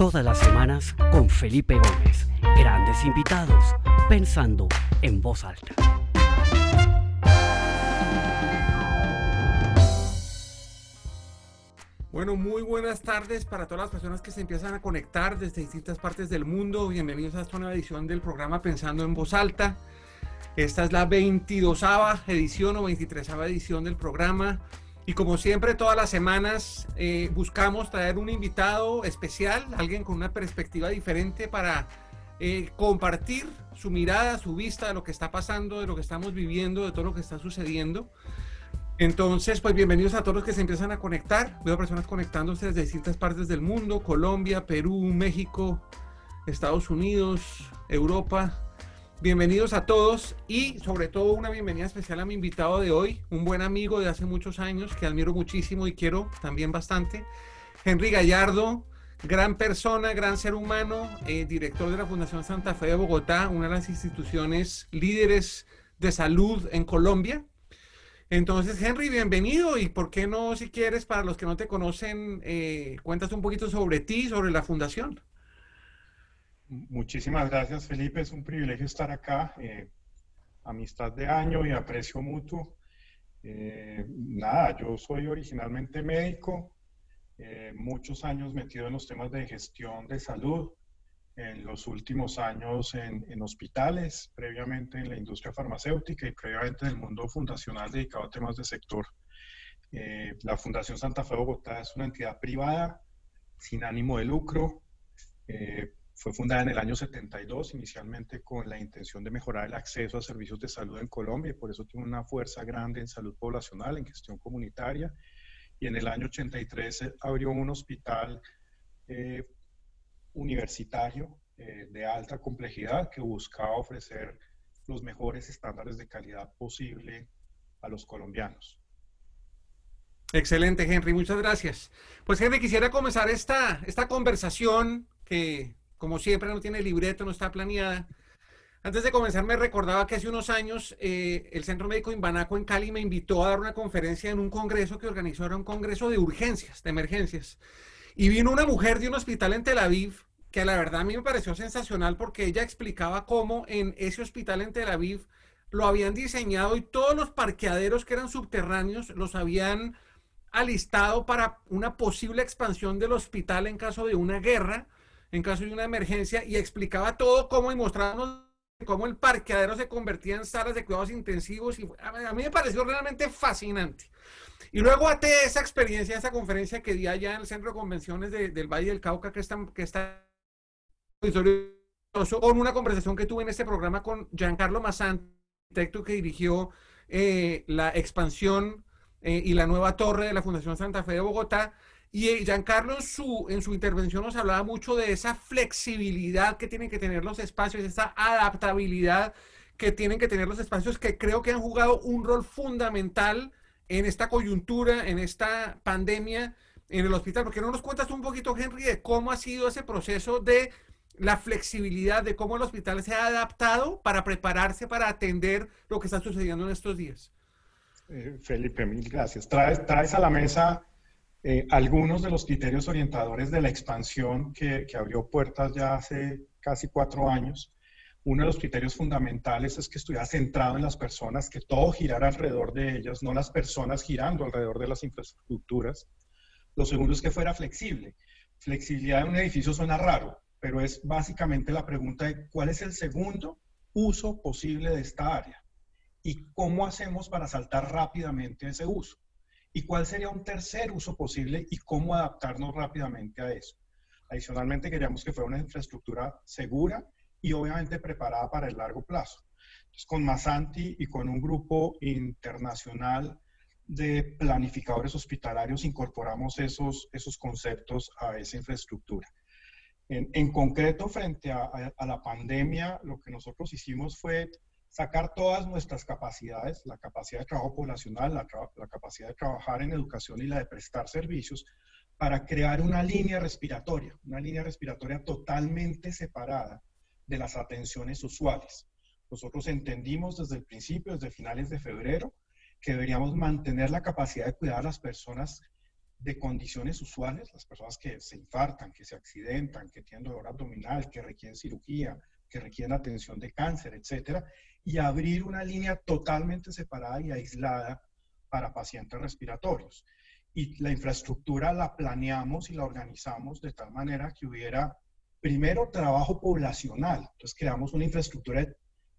Todas las semanas con Felipe Gómez. Grandes invitados, pensando en voz alta. Bueno, muy buenas tardes para todas las personas que se empiezan a conectar desde distintas partes del mundo. Bienvenidos a esta nueva edición del programa Pensando en Voz Alta. Esta es la 22 edición o 23 edición del programa. Y como siempre, todas las semanas eh, buscamos traer un invitado especial, alguien con una perspectiva diferente para eh, compartir su mirada, su vista de lo que está pasando, de lo que estamos viviendo, de todo lo que está sucediendo. Entonces, pues bienvenidos a todos los que se empiezan a conectar. Veo personas conectándose desde distintas partes del mundo, Colombia, Perú, México, Estados Unidos, Europa. Bienvenidos a todos y sobre todo una bienvenida especial a mi invitado de hoy, un buen amigo de hace muchos años que admiro muchísimo y quiero también bastante, Henry Gallardo, gran persona, gran ser humano, eh, director de la Fundación Santa Fe de Bogotá, una de las instituciones líderes de salud en Colombia. Entonces, Henry, bienvenido y por qué no, si quieres, para los que no te conocen, eh, cuentas un poquito sobre ti, sobre la fundación. Muchísimas gracias, Felipe. Es un privilegio estar acá. Eh, amistad de año y aprecio mutuo. Eh, nada, yo soy originalmente médico, eh, muchos años metido en los temas de gestión de salud, en los últimos años en, en, hospitales, previamente en la industria farmacéutica y previamente en el mundo fundacional dedicado a temas de sector. la Fundación Santa Fe Bogotá es una entidad privada sin ánimo de lucro. Fue fundada en el año 72, inicialmente con la intención de mejorar el acceso a servicios de salud en Colombia, y por eso tiene una fuerza grande en salud poblacional, en gestión comunitaria. Y en el año 83 abrió un hospital eh, universitario eh, de alta complejidad que buscaba ofrecer los mejores estándares de calidad posible a los colombianos. Excelente, Henry, muchas gracias. Pues Henry, quisiera comenzar esta, esta conversación que como siempre no tiene libreto, no está planeada. Antes de comenzar me recordaba que hace unos años eh, el Centro Médico Imbanaco en Cali me invitó a dar una conferencia en un congreso que organizó, era un congreso de urgencias, de emergencias. Y vino una mujer de un hospital en Tel Aviv que la verdad a mí me pareció sensacional porque ella explicaba cómo en ese hospital en Tel Aviv lo habían diseñado y todos los parqueaderos que eran subterráneos los habían alistado para una posible expansión del hospital en caso de una guerra en caso de una emergencia y explicaba todo cómo y mostraba cómo el parqueadero se convertía en salas de cuidados intensivos y a mí me pareció realmente fascinante. Y luego até esa experiencia, esa conferencia que di allá en el Centro de Convenciones del Valle del Cauca, que está, que está con una conversación que tuve en este programa con Giancarlo Massant, arquitecto que dirigió eh, la expansión eh, y la nueva torre de la Fundación Santa Fe de Bogotá, y eh, Giancarlo en su, en su intervención nos hablaba mucho de esa flexibilidad que tienen que tener los espacios, esa adaptabilidad que tienen que tener los espacios que creo que han jugado un rol fundamental en esta coyuntura, en esta pandemia en el hospital. porque no nos cuentas un poquito, Henry, de cómo ha sido ese proceso de la flexibilidad, de cómo el hospital se ha adaptado para prepararse para atender lo que está sucediendo en estos días? Eh, Felipe, mil gracias. Traes, traes a la mesa eh, algunos de los criterios orientadores de la expansión que, abrió puertas ya hace casi cuatro años. Uno de los criterios fundamentales es que estuviera centrado en las personas, que todo girara alrededor de ellas, no las personas girando alrededor de las infraestructuras. Lo segundo es que fuera flexible. Flexibilidad en un edificio suena raro, pero es básicamente la pregunta de cuál es el segundo uso posible de esta área y cómo hacemos para saltar rápidamente ese uso y cuál sería un tercer uso posible y cómo adaptarnos rápidamente a eso. Adicionalmente, queríamos que fuera una infraestructura segura y obviamente preparada para el largo plazo. Entonces, con Masanti y con un grupo internacional de planificadores hospitalarios incorporamos esos, esos conceptos a esa infraestructura. En, en concreto, frente a, a, a la pandemia, lo que nosotros hicimos fue sacar todas nuestras capacidades, la capacidad de trabajo poblacional, la, la, capacidad de trabajar en educación y la de prestar servicios, para crear una línea respiratoria, una línea respiratoria totalmente separada de las atenciones usuales. Nosotros entendimos desde el principio, desde finales de febrero, que deberíamos mantener la capacidad de cuidar a las personas de condiciones usuales, las personas que se infartan, que se accidentan, que tienen dolor abdominal, que requieren cirugía, que requieren atención de cáncer, etcétera, y abrir una línea totalmente separada y aislada para pacientes respiratorios. Y la infraestructura la planeamos y la organizamos de tal manera que hubiera primero trabajo poblacional. Entonces creamos una infraestructura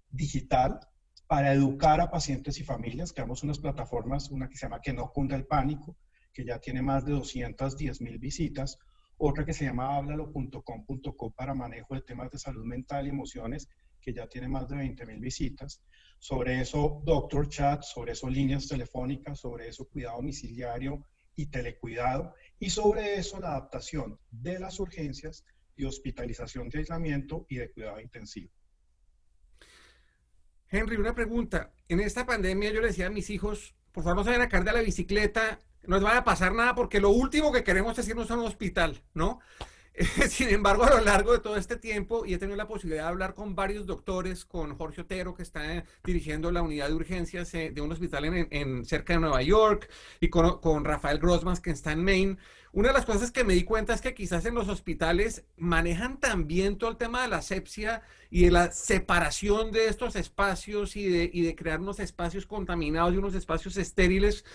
digital para educar a pacientes y familias. Creamos unas plataformas, una que se llama Que no cunda el pánico, que ya tiene más de 210 mil visitas, otra que se llama háblalo.com.co para manejo de temas de salud mental y emociones, que ya tiene más de 20 mil visitas. Sobre eso, Doctor Chat, sobre eso, líneas telefónicas, sobre eso, cuidado domiciliario y telecuidado, y sobre eso, la adaptación de las urgencias y hospitalización de aislamiento y de cuidado intensivo. Henry, una pregunta. En esta pandemia yo le decía a mis hijos, por favor no se vayan a de la bicicleta no les va a pasar nada porque lo último que queremos es irnos a un hospital, ¿no? Sin embargo, a lo largo de todo este tiempo, y he tenido la posibilidad de hablar con varios doctores, con Jorge Otero, que está dirigiendo la unidad de urgencias eh, de un hospital en, cerca de Nueva York, y con, con, Rafael Grossman, que está en Maine. Una de las cosas que me di cuenta es que quizás en los hospitales manejan también todo el tema de la asepsia y de la separación de estos espacios y de, y de crear unos espacios contaminados y unos espacios estériles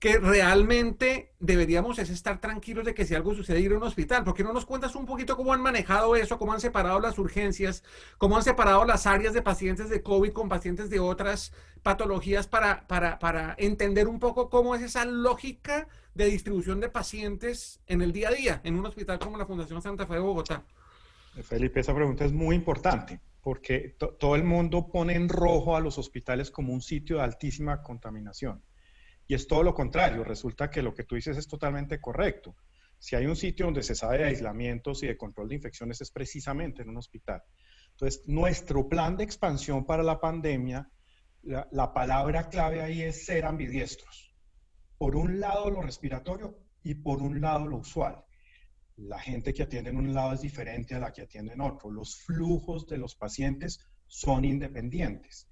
que realmente deberíamos es estar tranquilos de que si algo sucede ir a un hospital. ¿Por qué no nos cuentas un poquito cómo han manejado eso, cómo han separado las urgencias, cómo han separado las áreas de pacientes de COVID con pacientes de otras patologías para, para, para entender un poco cómo es esa lógica de distribución de pacientes en el día a día en un hospital como la Fundación Santa Fe de Bogotá? Felipe, esa pregunta es muy importante porque todo el mundo pone en rojo a los hospitales como un sitio de altísima contaminación. Y es todo lo contrario, resulta que lo que tú dices es totalmente correcto. Si hay un sitio donde se sabe de aislamientos y de control de infecciones es precisamente en un hospital. Entonces, nuestro plan de expansión para la pandemia, la, palabra clave ahí es ser ambidiestros. Por un lado lo respiratorio y por un lado lo usual. La gente que atiende en un lado es diferente a la que atiende en otro. Los flujos de los pacientes son independientes.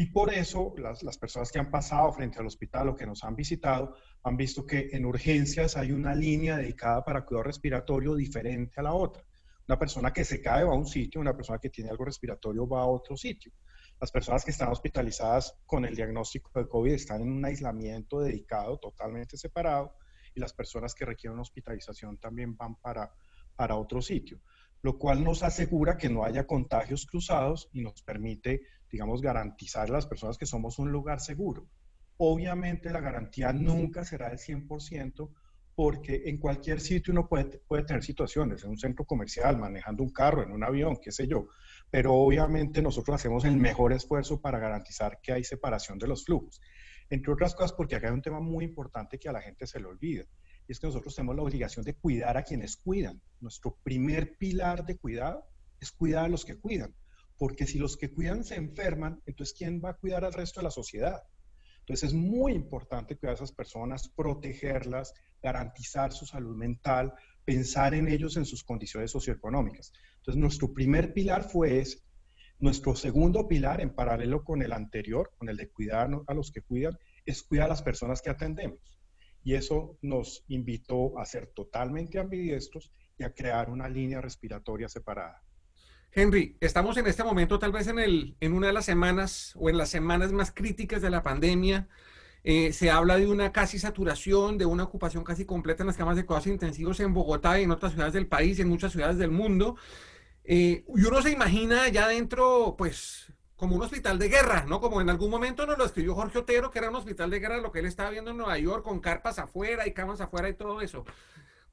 Y por eso las, personas que han pasado frente al hospital o que nos han visitado han visto que en urgencias hay una línea dedicada para cuidado respiratorio diferente a la otra. Una persona que se cae va a un sitio, una persona que tiene algo respiratorio va a otro sitio. Las personas que están hospitalizadas con el diagnóstico de COVID están en un aislamiento dedicado, totalmente separado, y las personas que requieren hospitalización también van para, para otro sitio, lo cual nos asegura que no haya contagios cruzados y nos permite digamos, garantizar a las personas que somos un lugar seguro. Obviamente la garantía nunca será del 100% porque en cualquier sitio uno puede, puede tener situaciones, en un centro comercial, manejando un carro, en un avión, qué sé yo, pero obviamente nosotros hacemos el mejor esfuerzo para garantizar que hay separación de los flujos. Entre otras cosas porque acá hay un tema muy importante que a la gente se le olvida, y es que nosotros tenemos la obligación de cuidar a quienes cuidan. Nuestro primer pilar de cuidado es cuidar a los que cuidan porque si los que cuidan se enferman, entonces ¿quién va a cuidar al resto de la sociedad? Entonces es muy importante cuidar a esas personas, protegerlas, garantizar su salud mental, pensar en ellos en sus condiciones socioeconómicas. Entonces nuestro primer pilar fue. Nuestro segundo pilar, en paralelo con el anterior, con el de cuidar a los que cuidan, es cuidar a las personas que atendemos. Y eso nos invitó a ser totalmente ambidiestros y a crear una línea respiratoria separada. Henry, estamos en este momento tal vez en, el, en una de las semanas o en las semanas más críticas de la pandemia. Eh, se habla de una casi saturación, de una ocupación casi completa en las camas de cuidados intensivos en Bogotá y en otras ciudades del país y en muchas ciudades del mundo. Eh, y uno se imagina ya dentro, pues, como un hospital de guerra, ¿no? Como en algún momento nos lo escribió Jorge Otero, que era un hospital de guerra, lo que él estaba viendo en Nueva York, con carpas afuera y camas afuera y todo eso.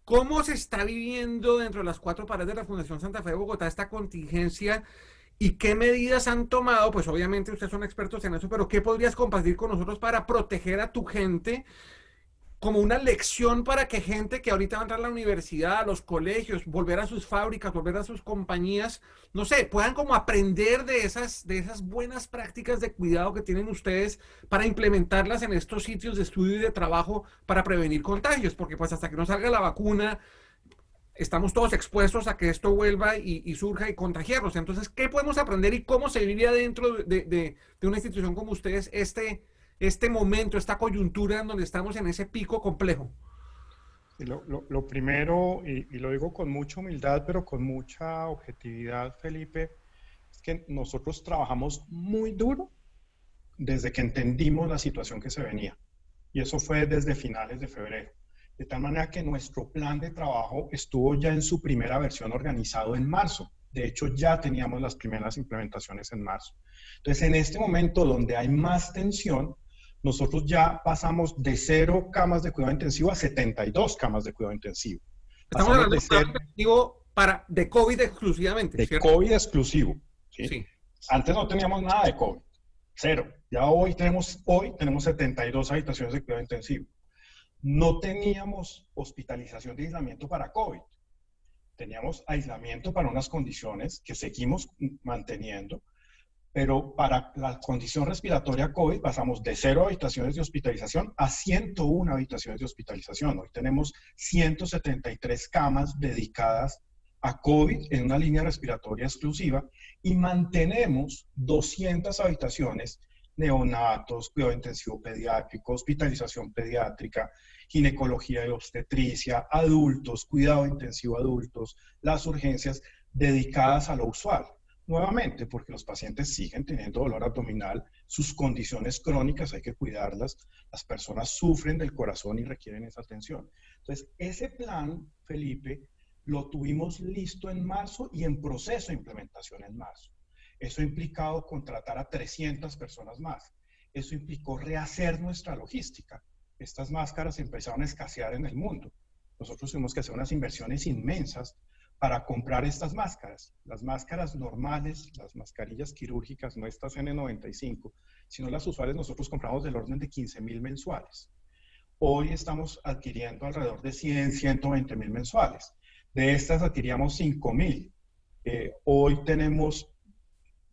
¿Cómo se está viviendo dentro de las cuatro paredes de la Fundación Santa Fe de Bogotá esta contingencia y qué medidas han tomado? Pues obviamente ustedes son expertos en eso, pero ¿qué podrías compartir con nosotros para proteger a tu gente como una lección para que gente que ahorita va a entrar a la universidad, a los colegios, volver a sus fábricas, volver a sus compañías, no sé, puedan como aprender de esas, de esas buenas prácticas de cuidado que tienen ustedes para implementarlas en estos sitios de estudio y de trabajo para prevenir contagios, porque pues hasta que no salga la vacuna, estamos todos expuestos a que esto vuelva y, surja y contagiarnos. Entonces, ¿qué podemos aprender y cómo se vive dentro de, de una institución como ustedes este este momento, esta coyuntura en donde estamos en ese pico complejo? Lo, primero, y, lo digo con mucha humildad, pero con mucha objetividad, Felipe, es que nosotros trabajamos muy duro desde que entendimos la situación que se venía. Y eso fue desde finales de febrero. De tal manera que nuestro plan de trabajo estuvo ya en su primera versión organizado en marzo. De hecho, ya teníamos las primeras implementaciones en marzo. Entonces, en este momento donde hay más tensión, nosotros ya pasamos de cero camas de cuidado intensivo a 72 camas de cuidado intensivo. Estamos hablando de, cuidado intensivo para, de COVID exclusivamente. De COVID exclusivo. ¿sí? Antes no teníamos nada de COVID. Cero. Ya hoy tenemos, hoy tenemos 72 habitaciones de cuidado intensivo. No teníamos hospitalización de aislamiento para COVID. Teníamos aislamiento para unas condiciones que seguimos manteniendo, pero para la condición respiratoria COVID pasamos de cero habitaciones de hospitalización a 101 habitaciones de hospitalización. Hoy tenemos 173 camas dedicadas a COVID en una línea respiratoria exclusiva y mantenemos 200 habitaciones neonatos, cuidado intensivo pediátrico, hospitalización pediátrica, ginecología y obstetricia, adultos, cuidado intensivo adultos, las urgencias dedicadas a lo usual. Nuevamente, porque los pacientes siguen teniendo dolor abdominal, sus condiciones crónicas hay que cuidarlas, las personas sufren del corazón y requieren esa atención. Entonces, ese plan, Felipe, lo tuvimos listo en marzo y en proceso de implementación en marzo. Eso ha implicado contratar a 300 personas más. Eso implicó rehacer nuestra logística. Estas máscaras empezaron a escasear en el mundo. Nosotros tuvimos que hacer unas inversiones inmensas para comprar estas máscaras. Las máscaras normales, las mascarillas quirúrgicas, no estas N95, sino las usuales, nosotros compramos del orden de 15 mil mensuales. Hoy estamos adquiriendo alrededor de 100, 120 mil mensuales. De estas adquiríamos 5 mil. Eh, hoy tenemos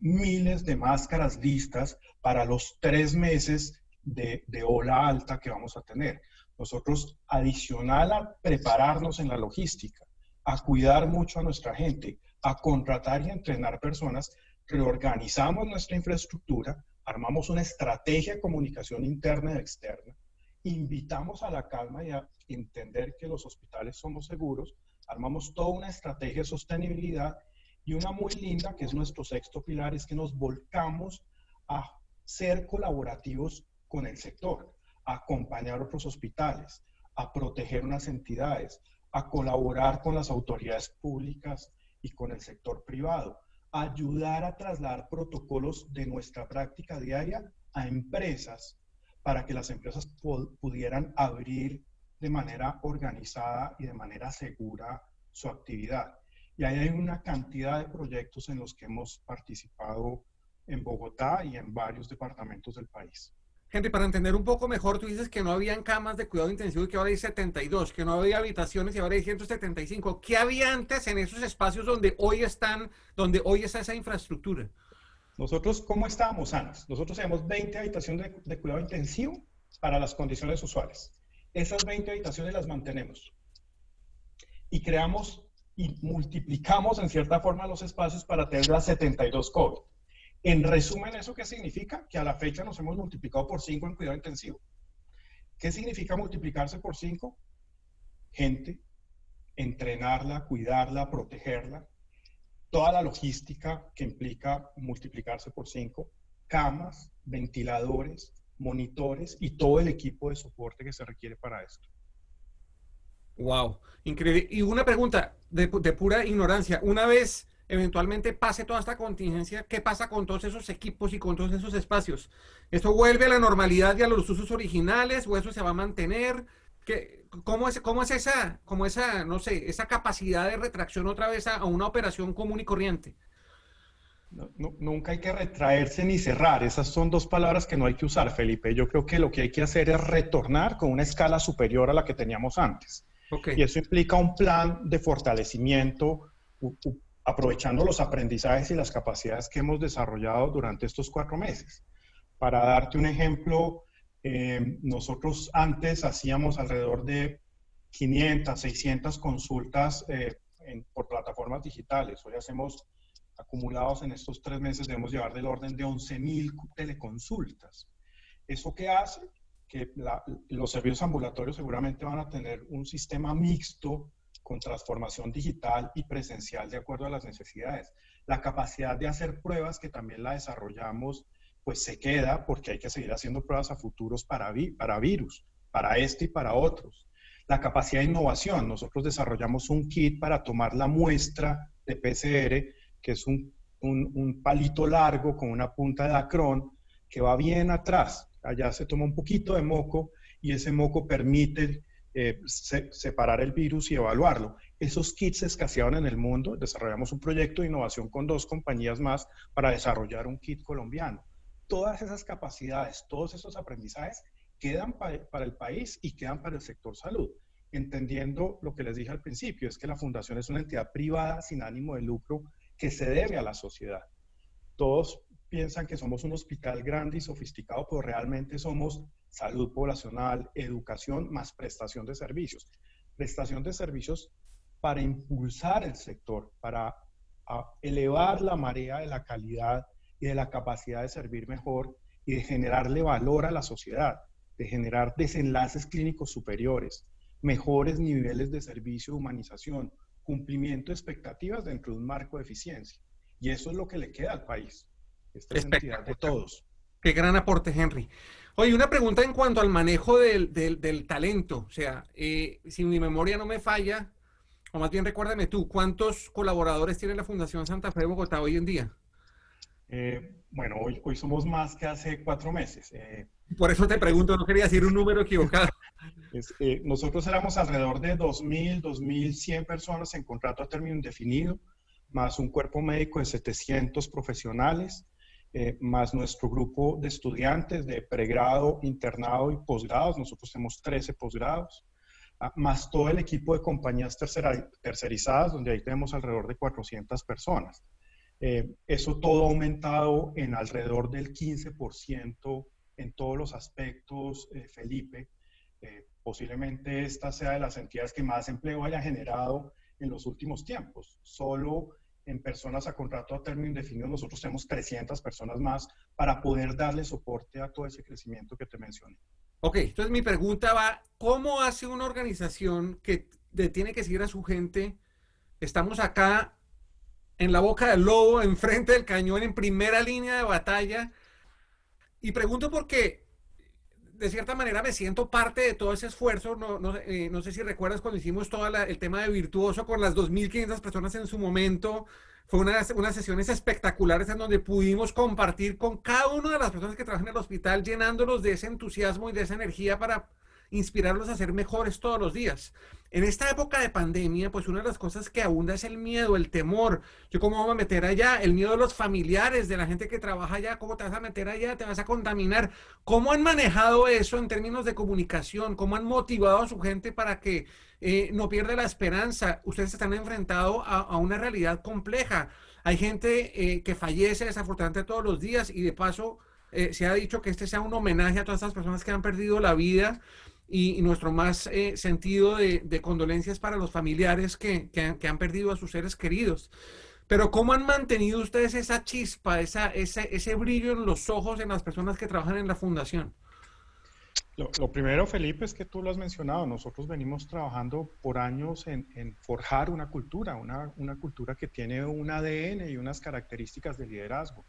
miles de máscaras listas para los tres meses de, de, ola alta que vamos a tener. Nosotros, adicional a prepararnos en la logística, a cuidar mucho a nuestra gente, a contratar y entrenar personas, reorganizamos nuestra infraestructura, armamos una estrategia de comunicación interna y externa, invitamos a la calma y a entender que los hospitales somos seguros, armamos toda una estrategia de sostenibilidad y una muy linda, que es nuestro sexto pilar, es que nos volcamos a ser colaborativos con el sector, a acompañar a otros hospitales, a proteger unas entidades, a colaborar con las autoridades públicas y con el sector privado, ayudar a trasladar protocolos de nuestra práctica diaria a empresas para que las empresas pudieran abrir de manera organizada y de manera segura su actividad. Y ahí hay una cantidad de proyectos en los que hemos participado en Bogotá y en varios departamentos del país. Henry, para entender un poco mejor, tú dices que no habían camas de cuidado intensivo y que ahora hay 72, que no había habitaciones y ahora hay 175. ¿Qué había antes en esos espacios donde hoy están, donde hoy está esa infraestructura? Nosotros, ¿cómo estábamos antes? Nosotros tenemos 20 habitaciones de, de cuidado intensivo para las condiciones usuales. Esas 20 habitaciones las mantenemos. Y creamos y multiplicamos en cierta forma los espacios para tener las 72 COVID. En resumen, ¿eso qué significa? Que a la fecha nos hemos multiplicado por 5 en cuidado intensivo. ¿Qué significa multiplicarse por 5? Gente, entrenarla, cuidarla, protegerla, toda la logística que implica multiplicarse por 5, camas, ventiladores, monitores y todo el equipo de soporte que se requiere para esto. Wow, increíble. Y una pregunta de, de pura ignorancia. Una vez eventualmente pase toda esta contingencia, ¿qué pasa con todos esos equipos y con todos esos espacios? ¿Esto vuelve a la normalidad y a los usos originales o eso se va a mantener? ¿Qué, cómo, es, ¿Cómo es esa, cómo esa, no sé, esa capacidad de retracción otra vez a, una operación común y corriente? nunca hay que retraerse ni cerrar. Esas son dos palabras que no hay que usar, Felipe. Yo creo que lo que hay que hacer es retornar con una escala superior a la que teníamos antes. Y eso implica un plan de fortalecimiento, aprovechando los aprendizajes y las capacidades que hemos desarrollado durante estos cuatro meses. Para darte un ejemplo, eh, nosotros antes hacíamos alrededor de 500, 600 consultas eh, por plataformas digitales. Hoy hacemos acumulados en estos tres meses, debemos llevar del orden de 11.000 teleconsultas. ¿Eso qué hace? que los servicios ambulatorios seguramente van a tener un sistema mixto con transformación digital y presencial de acuerdo a las necesidades. La capacidad de hacer pruebas, que también la desarrollamos, pues se queda porque hay que seguir haciendo pruebas a futuros para, para virus, para este y para otros. La capacidad de innovación. Nosotros desarrollamos un kit para tomar la muestra de PCR, que es un, un, palito largo con una punta de acrón que va bien atrás. Allá se toma un poquito de moco y ese moco permite eh, separar el virus y evaluarlo. Esos kits se escaseaban en el mundo. Desarrollamos un proyecto de innovación con dos compañías más para desarrollar un kit colombiano. Todas esas capacidades, todos esos aprendizajes quedan para el país y quedan para el sector salud entendiendo lo que les dije al principio, es que la fundación es una entidad privada sin ánimo de lucro que se debe a la sociedad. Todos piensan que somos un hospital grande y sofisticado, pero realmente somos salud poblacional, educación, más prestación de servicios. Prestación de servicios para impulsar el sector, para elevar la marea de la calidad y de la capacidad de servir mejor y de generarle valor a la sociedad, de generar desenlaces clínicos superiores, mejores niveles de servicio, humanización, cumplimiento de expectativas dentro de un marco de eficiencia. Y eso es lo que le queda al país. Esta es de todos. Qué gran aporte, Henry. Oye, una pregunta en cuanto al manejo del, del, talento. O sea, eh, si mi memoria no me falla, o más bien recuérdame tú, ¿cuántos colaboradores tiene la Fundación Santa Fe de Bogotá hoy en día? Eh, bueno, hoy, hoy somos más que hace cuatro meses. Eh, Por eso te pregunto, no quería decir un número equivocado. Eh, nosotros éramos alrededor de 2.000, 2.100 personas en contrato a término indefinido, más un cuerpo médico de 700 profesionales, eh, más nuestro grupo de estudiantes de pregrado, internado y posgrados. Nosotros tenemos 13 posgrados, ah, más todo el equipo de compañías tercerizadas, donde ahí tenemos alrededor de 400 personas. Eh, eso todo ha aumentado en alrededor del 15% en todos los aspectos, Felipe. Posiblemente esta sea de las entidades que más empleo haya generado en los últimos tiempos. Solo en personas a contrato a término indefinido nosotros tenemos 300 personas más para poder darle soporte a todo ese crecimiento que te mencioné. Ok, entonces mi pregunta va, ¿cómo hace una organización que tiene que seguir a su gente? Estamos acá en la boca del lobo, enfrente del cañón, en primera línea de batalla. Y pregunto por qué de cierta manera me siento parte de todo ese esfuerzo. No, no, eh, no sé si recuerdas cuando hicimos todo el tema de Virtuoso con las 2.500 personas en su momento. Fue una, unas sesiones espectaculares en donde pudimos compartir con cada una de las personas que trabajan en el hospital, llenándolos de ese entusiasmo y de esa energía para inspirarlos a ser mejores todos los días. En esta época de pandemia, pues una de las cosas que abunda es el miedo, el temor. Yo cómo voy a meter allá, el miedo de los familiares, de la gente que trabaja allá, cómo te vas a meter allá, te vas a contaminar. ¿Cómo han manejado eso en términos de comunicación? ¿Cómo han motivado a su gente para que eh, no pierda la esperanza? Ustedes están enfrentados a, una realidad compleja. Hay gente eh, que fallece desafortunadamente todos los días y de paso eh, se ha dicho que este sea un homenaje a todas estas personas que han perdido la vida y, nuestro más eh, sentido de, condolencias para los familiares que, han, perdido a sus seres queridos. Pero ¿cómo han mantenido ustedes esa chispa, esa, ese, brillo en los ojos en las personas que trabajan en la fundación? Lo, primero, Felipe, es que tú lo has mencionado. Nosotros venimos trabajando por años en, forjar una cultura, una, una, cultura que tiene un ADN y unas características de liderazgo.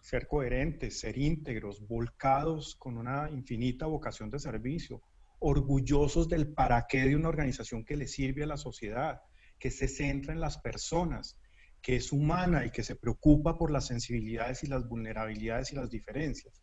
Ser coherentes, ser íntegros, volcados con una infinita vocación de servicio, orgullosos del para qué de una organización que le sirve a la sociedad, que se centra en las personas, que es humana y que se preocupa por las sensibilidades y las vulnerabilidades y las diferencias.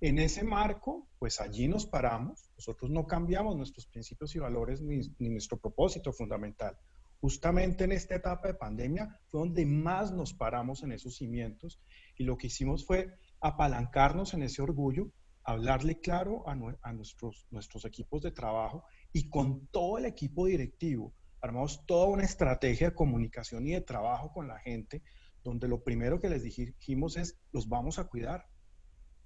En ese marco, pues allí nos paramos, nosotros no cambiamos nuestros principios y valores ni, ni nuestro propósito fundamental. Justamente en esta etapa de pandemia fue donde más nos paramos en esos cimientos y lo que hicimos fue apalancarnos en ese orgullo hablarle claro a, nuestros, nuestros equipos de trabajo y con todo el equipo directivo. Armamos toda una estrategia de comunicación y de trabajo con la gente, donde lo primero que les dijimos es, los vamos a cuidar,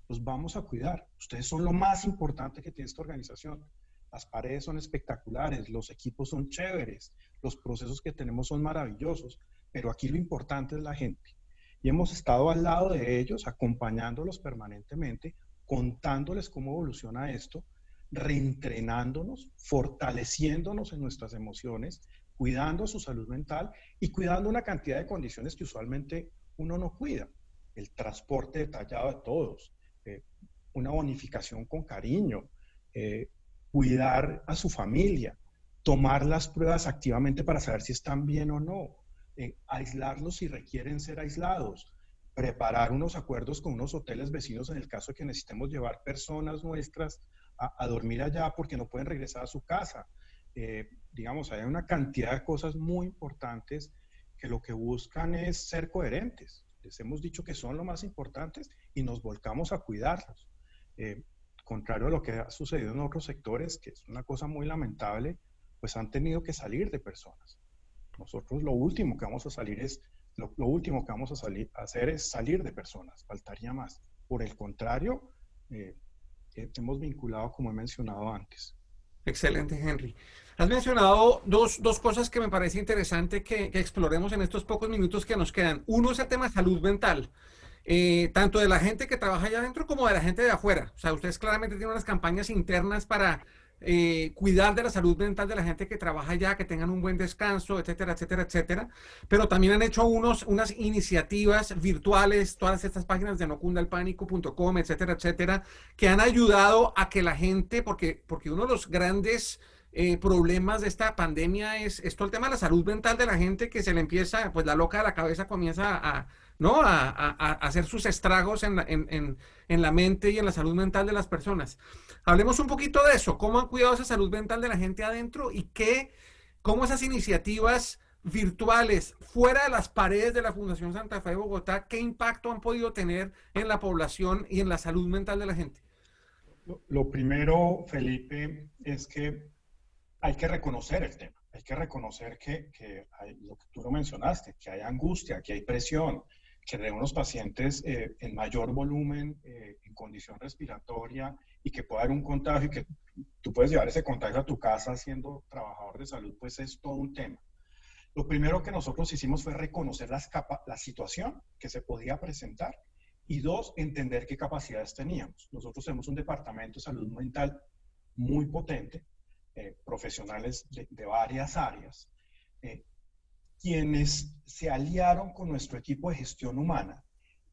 los vamos a cuidar. Ustedes son lo más importante que tiene esta organización. Las paredes son espectaculares, los equipos son chéveres, los procesos que tenemos son maravillosos, pero aquí lo importante es la gente. Y hemos estado al lado de ellos, acompañándolos permanentemente, contándoles cómo evoluciona esto, reentrenándonos, fortaleciéndonos en nuestras emociones, cuidando su salud mental y cuidando una cantidad de condiciones que usualmente uno no cuida. El transporte detallado de todos, eh, una bonificación con cariño, eh, cuidar a su familia, tomar las pruebas activamente para saber si están bien o no, eh, aislarlos si requieren ser aislados, preparar unos acuerdos con unos hoteles vecinos en el caso de que necesitemos llevar personas nuestras a, dormir allá porque no pueden regresar a su casa. Eh, digamos, hay una cantidad de cosas muy importantes que lo que buscan es ser coherentes. Les hemos dicho que son lo más importantes y nos volcamos a cuidarlos. Eh, contrario a lo que ha sucedido en otros sectores, que es una cosa muy lamentable, pues han tenido que salir de personas. Nosotros lo último que vamos a salir es, lo, último que vamos a, salir, a hacer es salir de personas, faltaría más. Por el contrario, eh, hemos vinculado como he mencionado antes. Excelente, Henry. Has mencionado dos, dos cosas que me parece interesante que, que, exploremos en estos pocos minutos que nos quedan. Uno es el tema de salud mental, eh, tanto de la gente que trabaja allá adentro como de la gente de afuera. O sea, ustedes claramente tienen unas campañas internas para eh, cuidar de la salud mental de la gente que trabaja allá, que tengan un buen descanso, etcétera, etcétera, etcétera. Pero también han hecho unos, unas iniciativas virtuales, todas estas páginas de nocundalpánico.com, etcétera, etcétera, que han ayudado a que la gente, porque, porque uno de los grandes eh, problemas de esta pandemia es, es, todo el tema de la salud mental de la gente que se le empieza, pues la loca de la cabeza comienza a, ¿no? A, hacer sus estragos en la, mente y en la salud mental de las personas. Hablemos un poquito de eso, cómo han cuidado esa salud mental de la gente adentro y qué, cómo esas iniciativas virtuales fuera de las paredes de la Fundación Santa Fe de Bogotá, qué impacto han podido tener en la población y en la salud mental de la gente. Lo, primero, Felipe, es que hay que reconocer el tema, hay que reconocer que, hay, lo que tú lo mencionaste, que hay angustia, que hay presión, que de unos pacientes eh, en mayor volumen, eh, en condición respiratoria y que pueda haber un contagio y que tú puedes llevar ese contagio a tu casa siendo trabajador de salud, pues es todo un tema. Lo primero que nosotros hicimos fue reconocer las la situación que se podía presentar y dos, entender qué capacidades teníamos. Nosotros tenemos un departamento de salud mental muy potente, eh, profesionales de, de, varias áreas, quienes se aliaron con nuestro equipo de gestión humana,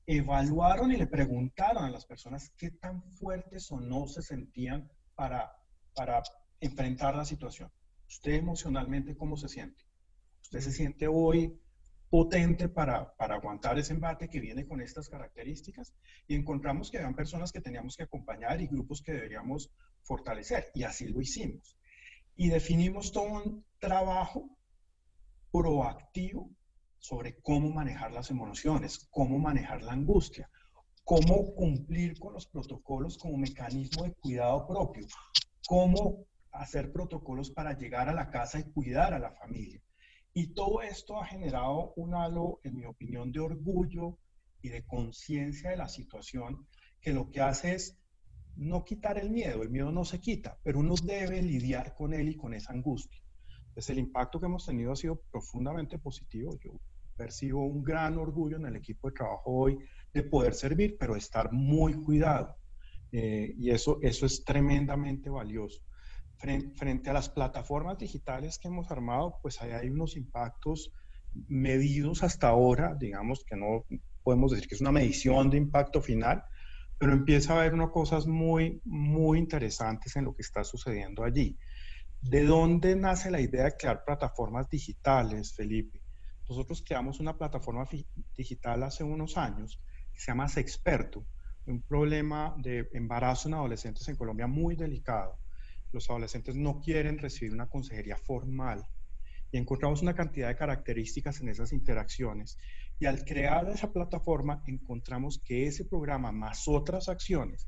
evaluaron y le preguntaron a las personas qué tan fuertes o no se sentían para, para enfrentar la situación. ¿Usted emocionalmente cómo se siente? ¿Usted se siente hoy potente para, para aguantar ese embate que viene con estas características? Y encontramos que habían personas que teníamos que acompañar y grupos que deberíamos fortalecer. Y así lo hicimos. Y definimos todo un trabajo proactivo sobre cómo manejar las emociones, cómo manejar la angustia, cómo cumplir con los protocolos como mecanismo de cuidado propio, cómo hacer protocolos para llegar a la casa y cuidar a la familia. Y todo esto ha generado un halo, en mi opinión, de orgullo y de conciencia de la situación, que lo que hace es no quitar el miedo, el miedo no se quita, pero uno debe lidiar con él y con esa angustia. Pues el impacto que hemos tenido ha sido profundamente positivo. Yo percibo un gran orgullo en el equipo de trabajo hoy de poder servir, pero estar muy cuidado. Eh, y eso, eso es tremendamente valioso. Frente, frente, a las plataformas digitales que hemos armado, pues ahí hay unos impactos medidos hasta ahora, digamos que no podemos decir que es una medición de impacto final, pero empieza a haber unas cosas muy, muy interesantes en lo que está sucediendo allí. ¿De dónde nace la idea de crear plataformas digitales, Felipe? Nosotros creamos una plataforma digital hace unos años que se llama Sexperto, un problema de embarazo en adolescentes en Colombia muy delicado. Los adolescentes no quieren recibir una consejería formal y encontramos una cantidad de características en esas interacciones. Y al crear esa plataforma encontramos que ese programa más otras acciones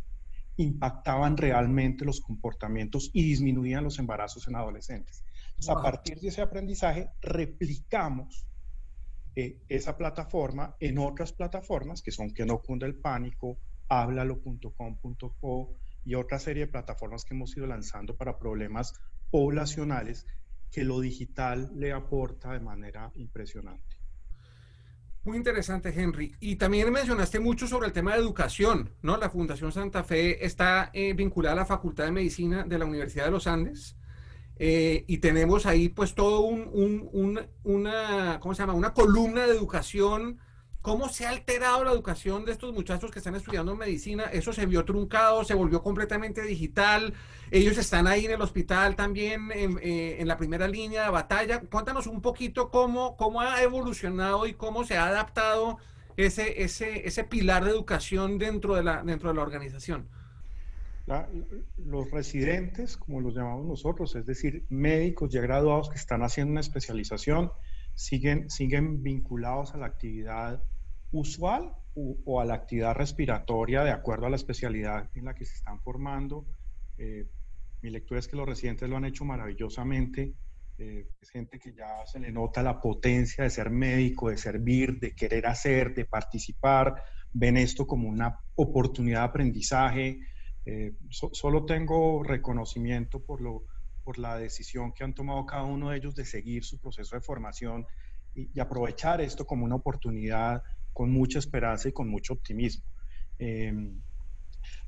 impactaban realmente los comportamientos y disminuían los embarazos en adolescentes. a partir de ese aprendizaje, replicamos eh, esa plataforma en otras plataformas que son Que no cunda el pánico, háblalo.com.co y otra serie de plataformas que hemos ido lanzando para problemas poblacionales que lo digital le aporta de manera impresionante. Muy interesante, Henry. Y también mencionaste mucho sobre el tema de educación, ¿no? La Fundación Santa Fe está eh, vinculada a la Facultad de Medicina de la Universidad de los Andes. Eh, y tenemos ahí pues todo un, una, ¿cómo se llama? Una columna de educación ¿Cómo se ha alterado la educación de estos muchachos que están estudiando medicina? Eso se vio truncado, se volvió completamente digital. Ellos están ahí en el hospital también en, eh, la primera línea de batalla. Cuéntanos un poquito cómo, cómo ha evolucionado y cómo se ha adaptado ese, ese, ese pilar de educación dentro de la, dentro de la organización. los residentes, como los llamamos nosotros, es decir, médicos ya graduados que están haciendo una especialización, siguen, siguen vinculados a la actividad usual o, a la actividad respiratoria de acuerdo a la especialidad en la que se están formando. Eh, mi lectura es que los residentes lo han hecho maravillosamente. Eh, es gente que ya se le nota la potencia de ser médico, de servir, de querer hacer, de participar. Ven esto como una oportunidad de aprendizaje. Eh, solo tengo reconocimiento por, lo, por la decisión que han tomado cada uno de ellos de seguir su proceso de formación y, y aprovechar esto como una oportunidad con mucha esperanza y con mucho optimismo. Em,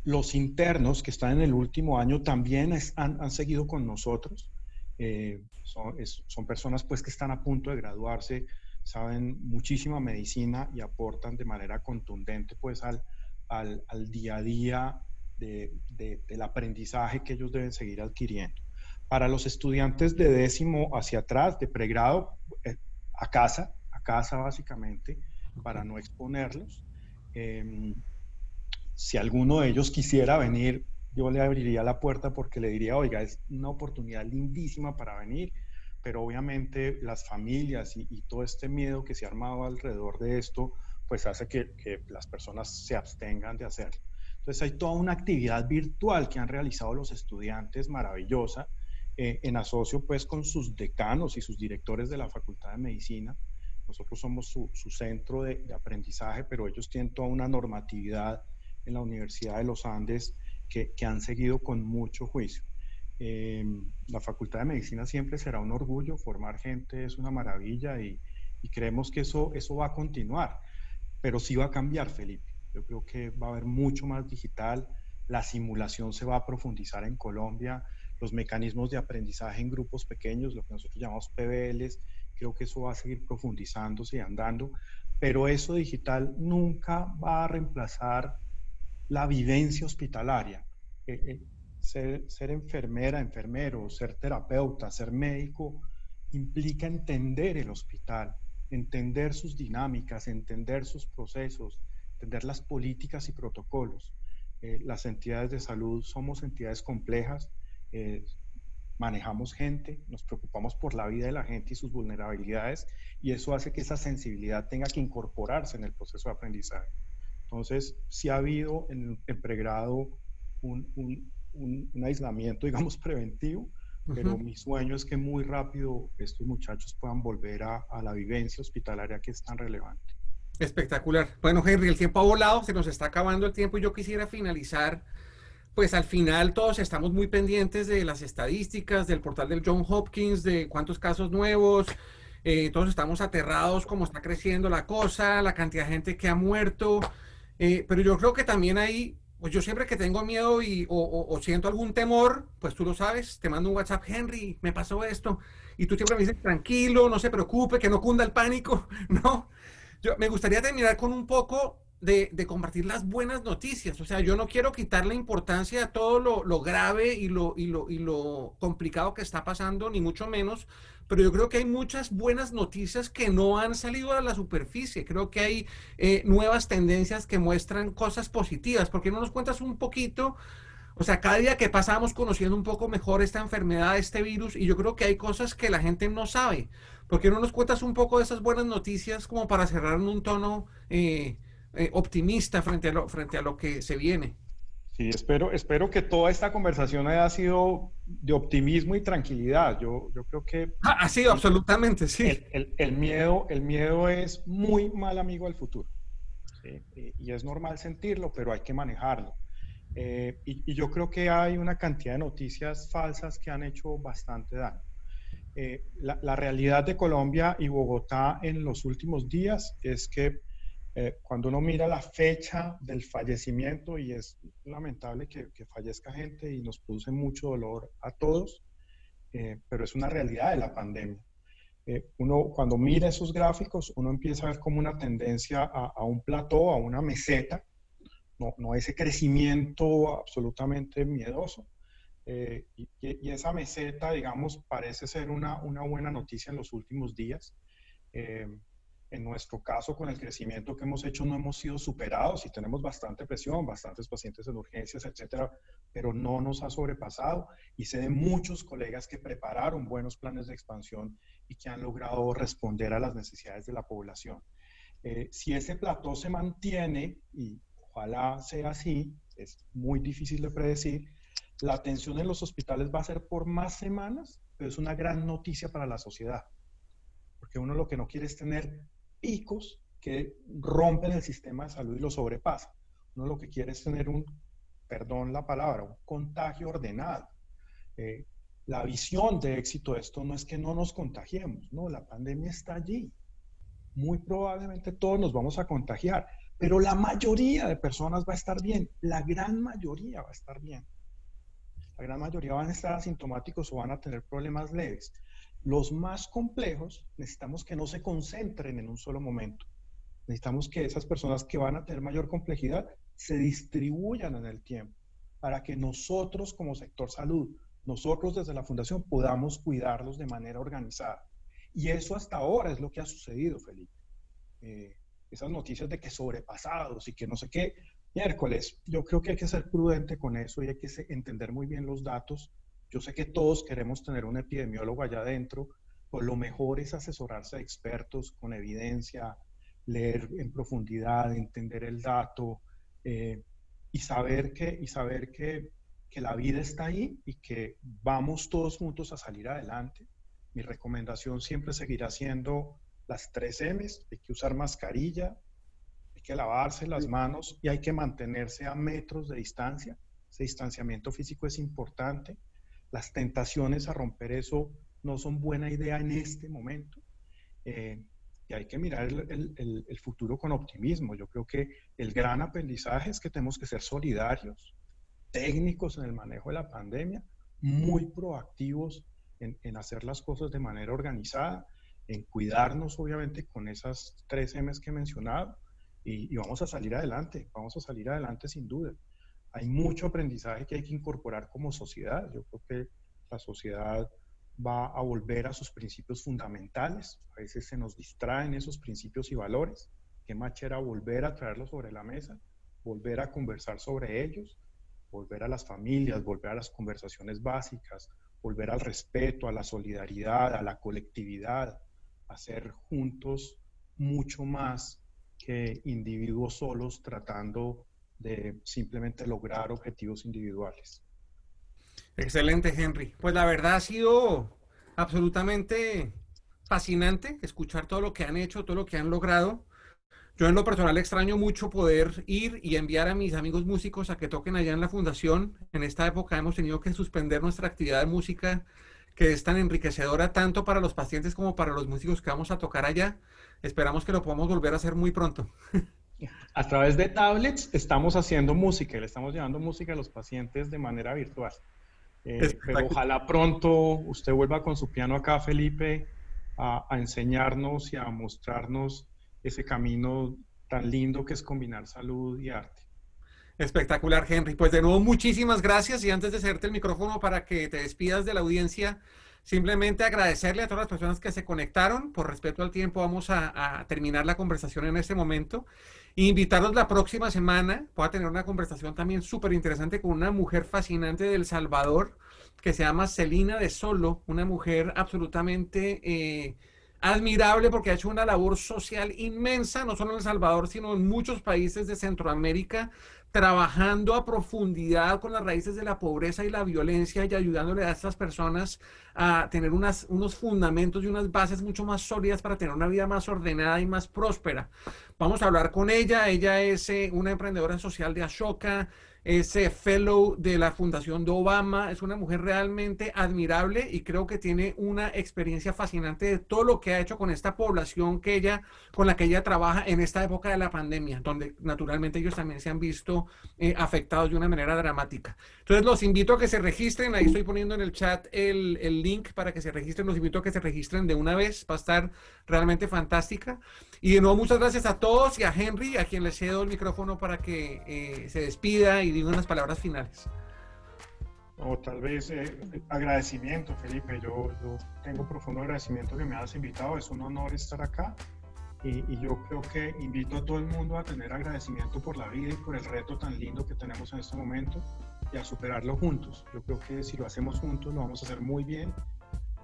los internos que están en el último año también han, seguido con nosotros. Eh, son, personas pues que están a punto de graduarse, saben muchísima medicina y aportan de manera contundente pues al, al, día a día del aprendizaje que ellos deben seguir adquiriendo. Para los estudiantes de décimo hacia atrás, de pregrado, eh, a casa, a casa básicamente, para no exponerlos. Em, si alguno de ellos quisiera venir, yo le abriría la puerta porque le diría, oiga, es una oportunidad lindísima para venir, pero obviamente las familias y, todo este miedo que se ha armado alrededor de esto, pues hace que, las personas se abstengan de hacerlo. Entonces hay toda una actividad virtual que han realizado los estudiantes maravillosa, eh, en asocio pues con sus decanos y sus directores de la Facultad de Medicina, nosotros somos su, centro de, aprendizaje, pero ellos tienen toda una normatividad en la Universidad de los Andes que, han seguido con mucho juicio. Em, la Facultad de Medicina siempre será un orgullo, formar gente es una maravilla y, creemos que eso, eso va a continuar, pero sí va a cambiar, Felipe. Yo creo que va a haber mucho más digital, la simulación se va a profundizar en Colombia, los mecanismos de aprendizaje en grupos pequeños, lo que nosotros llamamos PBLs, Creo que eso va a seguir profundizándose y andando, pero eso digital nunca va a reemplazar la vivencia hospitalaria. Eh, eh, ser, enfermera, enfermero, ser terapeuta, ser médico, implica entender el hospital, entender sus dinámicas, entender sus procesos, entender las políticas y protocolos. Eh, las entidades de salud somos entidades complejas, manejamos gente, nos preocupamos por la vida de la gente y sus vulnerabilidades y eso hace que esa sensibilidad tenga que incorporarse en el proceso de aprendizaje. Entonces, sí ha habido en el pregrado un, un, aislamiento, digamos, preventivo, pero mi sueño es que muy rápido estos muchachos puedan volver a, a la vivencia hospitalaria que es tan relevante. Espectacular. Bueno, Henry, el tiempo ha volado, se nos está acabando el tiempo y yo quisiera finalizar pues al final todos estamos muy pendientes de las estadísticas, del portal del John Hopkins, de cuántos casos nuevos, eh, todos estamos aterrados cómo está creciendo la cosa, la cantidad de gente que ha muerto, eh, pero yo creo que también hay, pues yo siempre que tengo miedo y, o, siento algún temor, pues tú lo sabes, te mando un WhatsApp, Henry, me pasó esto, y tú siempre me dices, tranquilo, no se preocupe, que no cunda el pánico, ¿no? Yo me gustaría terminar con un poco de, compartir las buenas noticias. O sea, yo no quiero quitarle importancia a todo lo, grave y lo, y, lo, y lo complicado que está pasando, ni mucho menos, pero yo creo que hay muchas buenas noticias que no han salido a la superficie. Creo que hay eh, nuevas tendencias que muestran cosas positivas. ¿Por qué no nos cuentas un poquito? O sea, cada día que pasamos conociendo un poco mejor esta enfermedad, este virus, y yo creo que hay cosas que la gente no sabe. ¿Por qué no nos cuentas un poco de esas buenas noticias como para cerrar en un tono eh, eh, optimista frente a, lo, frente a lo que se viene. Sí, espero, espero que toda esta conversación haya sido de optimismo y tranquilidad. Yo, yo creo que... Ah, ha sido, absolutamente, sí. El, el, miedo, el miedo es muy mal amigo del futuro. Y, es normal sentirlo, pero hay que manejarlo. Eh, y, y, yo creo que hay una cantidad de noticias falsas que han hecho bastante daño. Eh, la, realidad de Colombia y Bogotá en los últimos días es que eh, cuando uno mira la fecha del fallecimiento, y es lamentable que, fallezca gente y nos produce mucho dolor a todos, eh, pero es una realidad de la pandemia. uno cuando mira esos gráficos, uno empieza a ver como una tendencia a, un plató, a una meseta, no, no ese crecimiento absolutamente miedoso, eh, y, esa meseta, digamos, parece ser una, una, buena noticia en los últimos días. Eh, en nuestro caso, con el crecimiento que hemos hecho, no hemos sido superados y tenemos bastante presión, bastantes pacientes en urgencias, etcétera, pero no nos ha sobrepasado. Y sé de muchos colegas que prepararon buenos planes de expansión y que han logrado responder a las necesidades de la población. Eh, si ese plató se mantiene, y ojalá sea así, es muy difícil de predecir, la atención en los hospitales va a ser por más semanas, pero es una gran noticia para la sociedad. Porque uno lo que no quiere es tener picos que rompen el sistema de salud y lo sobrepasan. Uno lo que quiere es tener un, perdón la palabra, un contagio ordenado. Eh, la visión de éxito de esto no es que no nos contagiemos, no, la pandemia está allí. Muy probablemente todos nos vamos a contagiar, pero la mayoría de personas va a estar bien, la gran mayoría va a estar bien. La gran mayoría van a estar asintomáticos o van a tener problemas leves. Los más complejos necesitamos que no se concentren en un solo momento. Necesitamos que esas personas que van a tener mayor complejidad se distribuyan en el tiempo para que nosotros como sector salud, nosotros desde la fundación podamos cuidarlos de manera organizada. Y eso hasta ahora es lo que ha sucedido, Felipe. Eh, esas noticias de que sobrepasados y que no sé qué, miércoles. Yo creo que hay que ser prudente con eso y hay que entender muy bien los datos. Yo sé que todos queremos tener un epidemiólogo allá adentro, pues lo mejor es asesorarse de expertos con evidencia, leer en profundidad, entender el dato eh, y saber, que, y saber que, que la vida está ahí y que vamos todos juntos a salir adelante. Mi recomendación siempre seguirá siendo las tres M's, hay que usar mascarilla, que lavarse las manos y hay que mantenerse a metros de distancia. Ese distanciamiento físico es importante. Las tentaciones a romper eso no son buena idea en este momento. Eh, y hay que mirar el, futuro con optimismo. Yo creo que el gran aprendizaje es que tenemos que ser solidarios, técnicos en el manejo de la pandemia, muy proactivos en hacer las cosas de manera organizada, en cuidarnos obviamente con esas tres M's que he mencionado, y, vamos a salir adelante, vamos a salir adelante sin duda. Hay mucho aprendizaje que hay que incorporar como sociedad. Yo creo que la sociedad va a volver a sus principios fundamentales. A veces se nos distraen esos principios y valores. Qué machera volver a traerlos sobre la mesa, volver a conversar sobre ellos, volver a las familias, volver a las conversaciones básicas, volver al respeto, a la solidaridad, a la colectividad, a ser juntos mucho más que individuos solos tratando de simplemente lograr objetivos individuales. Excelente, Henry. Pues la verdad ha sido absolutamente fascinante escuchar todo lo que han hecho, todo lo que han logrado. Yo en lo personal extraño mucho poder ir y enviar a mis amigos músicos a que toquen allá en la fundación. En esta época hemos tenido que suspender nuestra actividad de música que es tan enriquecedora tanto para los pacientes como para los músicos que vamos a tocar allá. Esperamos que lo podamos volver a hacer muy pronto. A través de tablets estamos haciendo música, le estamos llevando música a los pacientes de manera virtual. Eh, pero ojalá pronto usted vuelva con su piano acá, Felipe, a, a, enseñarnos y a mostrarnos ese camino tan lindo que es combinar salud y arte. Espectacular, Henry. Pues de nuevo, muchísimas gracias. Y antes de hacerte el micrófono para que te despidas de la audiencia, simplemente agradecerle a todas las personas que se conectaron. Por respeto al tiempo, vamos a, terminar la conversación en este momento. E invitarlos la próxima semana. Voy a tener una conversación también súper interesante con una mujer fascinante del Salvador que se llama Celina de Solo, una mujer absolutamente... Eh, admirable porque ha hecho una labor social inmensa, no solo en El Salvador, sino en muchos países de Centroamérica, trabajando a profundidad con las raíces de la pobreza y la violencia y ayudándole a estas personas a tener unas, unos fundamentos y unas bases mucho más sólidas para tener una vida más ordenada y más próspera. Vamos a hablar con ella. Ella es eh, una emprendedora social de Ashoka, es fellow de la Fundación de Obama, es una mujer realmente admirable y creo que tiene una experiencia fascinante de todo lo que ha hecho con esta población que ella, con la que ella trabaja en esta época de la pandemia, donde naturalmente ellos también se han visto eh, afectados de una manera dramática. Entonces los invito a que se registren, ahí estoy poniendo en el chat el, el link para que se registren, los invito a que se registren de una vez, va a estar realmente fantástica. Y de nuevo muchas gracias a todos y a Henry, a quien le cedo el micrófono para que eh, se despida y diga unas palabras finales. O tal vez eh, agradecimiento, Felipe. Yo, yo, tengo profundo agradecimiento que me hayas invitado. Es un honor estar acá. Y, y, yo creo que invito a todo el mundo a tener agradecimiento por la vida y por el reto tan lindo que tenemos en este momento y a superarlo juntos. Yo creo que si lo hacemos juntos lo vamos a hacer muy bien.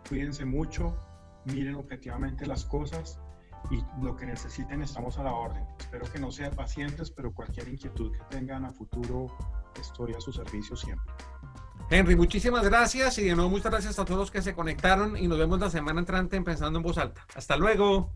Cuídense mucho, miren objetivamente las cosas y lo que necesiten estamos a la orden. Espero que no sean pacientes, pero cualquier inquietud que tengan a futuro estoy a su servicio siempre. Henry, muchísimas gracias y de nuevo muchas gracias a todos los que se conectaron y nos vemos la semana entrante en Pensando en Voz Alta. Hasta luego.